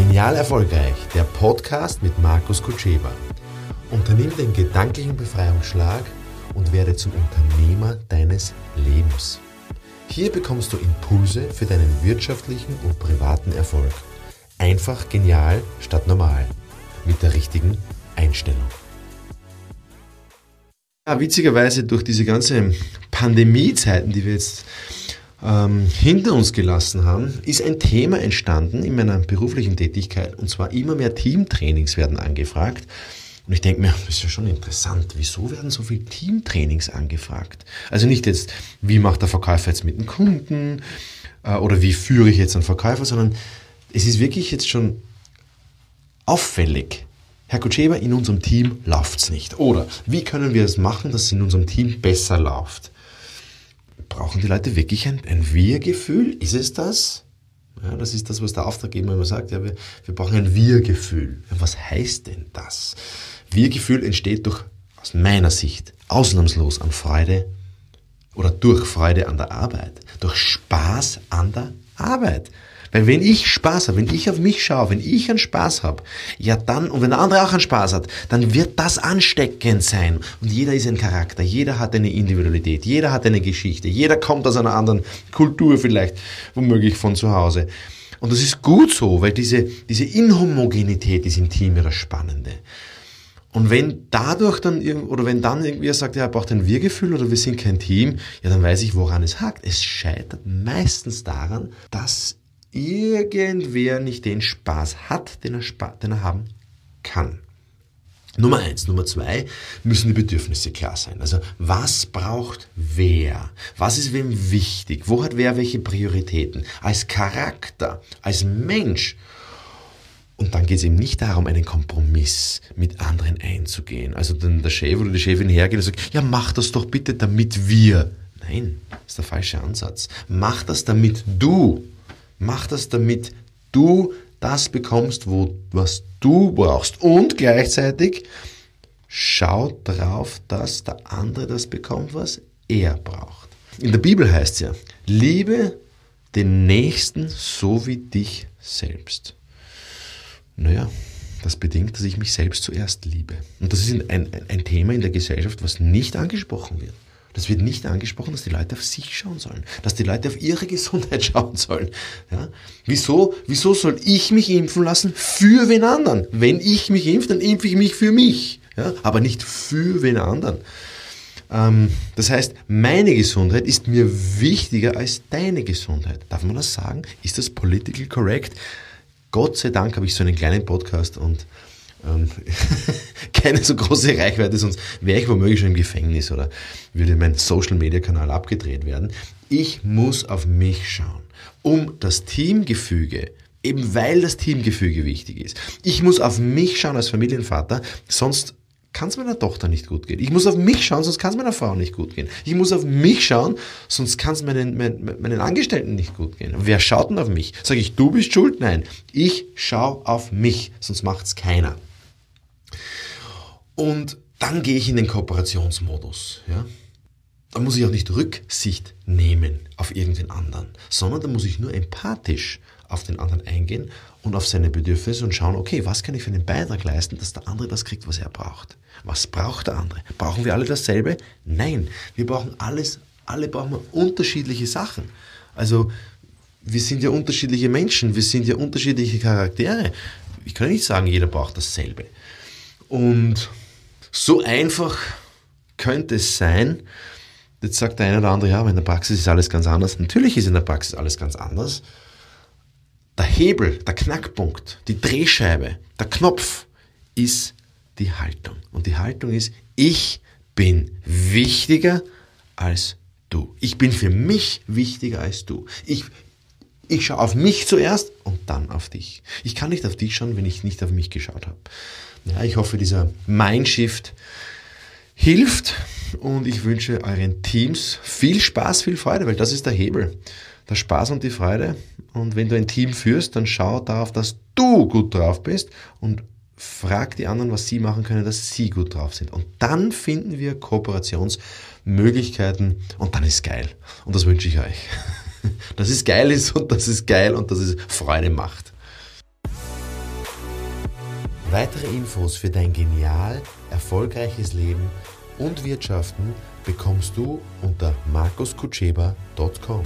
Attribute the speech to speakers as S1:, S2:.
S1: Genial Erfolgreich, der Podcast mit Markus Kutscheba. Unternimm den gedanklichen Befreiungsschlag und werde zum Unternehmer deines Lebens. Hier bekommst du Impulse für deinen wirtschaftlichen und privaten Erfolg. Einfach genial statt normal. Mit der richtigen Einstellung. Ja, witzigerweise durch diese ganze Pandemiezeiten, die wir jetzt ähm, hinter uns gelassen haben, ist ein Thema entstanden in meiner beruflichen Tätigkeit. Und zwar immer mehr Teamtrainings werden angefragt. Und ich denke mir, das ist ja schon interessant. Wieso werden so viele Teamtrainings angefragt? Also nicht jetzt, wie macht der Verkäufer jetzt mit dem Kunden äh, oder wie führe ich jetzt einen Verkäufer, sondern es ist wirklich jetzt schon auffällig. Herr Kutscheba, in unserem Team läuft's nicht. Oder wie können wir es machen, dass es in unserem Team besser läuft? Brauchen die Leute wirklich ein, ein Wir-Gefühl? Ist es das? Ja, das ist das, was der Auftraggeber immer sagt. Ja, wir, wir brauchen ein Wir-Gefühl. Ja, was heißt denn das? Wir-Gefühl entsteht durch, aus meiner Sicht, ausnahmslos an Freude oder durch Freude an der Arbeit, durch Spaß an der Arbeit. Weil wenn ich Spaß habe, wenn ich auf mich schaue, wenn ich einen Spaß habe, ja dann, und wenn der andere auch einen Spaß hat, dann wird das ansteckend sein. Und jeder ist ein Charakter, jeder hat eine Individualität, jeder hat eine Geschichte, jeder kommt aus einer anderen Kultur vielleicht, womöglich von zu Hause. Und das ist gut so, weil diese, diese Inhomogenität ist ja das Spannende. Und wenn dadurch dann, oder wenn dann irgendwie sagt, ja, er braucht ein Wir-Gefühl oder wir sind kein Team, ja, dann weiß ich, woran es hakt. Es scheitert meistens daran, dass irgendwer nicht den Spaß hat, den er, den er haben kann. Nummer eins. Nummer zwei müssen die Bedürfnisse klar sein. Also was braucht wer? Was ist wem wichtig? Wo hat wer welche Prioritäten? Als Charakter, als Mensch. Und dann geht es eben nicht darum, einen Kompromiss mit anderen einzugehen. Also dann der Chef oder die Chefin hergeht und sagt, ja mach das doch bitte, damit wir. Nein, ist der falsche Ansatz. Mach das, damit du Mach das, damit du das bekommst, wo, was du brauchst. Und gleichzeitig schau drauf, dass der andere das bekommt, was er braucht. In der Bibel heißt es ja, liebe den Nächsten so wie dich selbst. Naja, das bedingt, dass ich mich selbst zuerst liebe. Und das ist ein, ein, ein Thema in der Gesellschaft, was nicht angesprochen wird. Das wird nicht angesprochen, dass die Leute auf sich schauen sollen, dass die Leute auf ihre Gesundheit schauen sollen. Ja? Wieso, wieso soll ich mich impfen lassen für wen anderen? Wenn ich mich impfe, dann impfe ich mich für mich, ja? aber nicht für wen anderen. Ähm, das heißt, meine Gesundheit ist mir wichtiger als deine Gesundheit. Darf man das sagen? Ist das political correct? Gott sei Dank habe ich so einen kleinen Podcast und ähm, keine so große Reichweite, sonst wäre ich womöglich schon im Gefängnis oder würde mein Social-Media-Kanal abgedreht werden. Ich muss auf mich schauen, um das Teamgefüge Eben weil das Teamgefüge wichtig ist. Ich muss auf mich schauen als Familienvater, sonst kann es meiner Tochter nicht gut gehen. Ich muss auf mich schauen, sonst kann es meiner Frau nicht gut gehen. Ich muss auf mich schauen, sonst kann es meinen, meinen, meinen Angestellten nicht gut gehen. wer schaut denn auf mich? Sage ich, du bist schuld? Nein. Ich schaue auf mich, sonst macht es keiner. Und dann gehe ich in den Kooperationsmodus. Ja? Da muss ich auch nicht Rücksicht nehmen auf irgendwen anderen, sondern da muss ich nur empathisch auf den anderen eingehen und auf seine Bedürfnisse und schauen, okay, was kann ich für einen Beitrag leisten, dass der andere das kriegt, was er braucht. Was braucht der andere? Brauchen wir alle dasselbe? Nein, wir brauchen alles, alle brauchen wir unterschiedliche Sachen. Also wir sind ja unterschiedliche Menschen, wir sind ja unterschiedliche Charaktere. Ich kann nicht sagen, jeder braucht dasselbe. Und so einfach könnte es sein, jetzt sagt der eine oder andere, ja, aber in der Praxis ist alles ganz anders. Natürlich ist in der Praxis alles ganz anders. Der Hebel, der Knackpunkt, die Drehscheibe, der Knopf ist die Haltung. Und die Haltung ist, ich bin wichtiger als du. Ich bin für mich wichtiger als du. Ich, ich schaue auf mich zuerst und dann auf dich. Ich kann nicht auf dich schauen, wenn ich nicht auf mich geschaut habe. Ja, ich hoffe, dieser Mindshift hilft und ich wünsche euren Teams viel Spaß, viel Freude, weil das ist der Hebel. Der Spaß und die Freude. Und wenn du ein Team führst, dann schau darauf, dass du gut drauf bist und frag die anderen, was sie machen können, dass sie gut drauf sind. Und dann finden wir Kooperationsmöglichkeiten und dann ist geil. Und das wünsche ich euch. dass es geil ist und dass es geil und dass es Freude macht. Weitere Infos für dein genial, erfolgreiches Leben und Wirtschaften bekommst du unter markuskutscheba.com.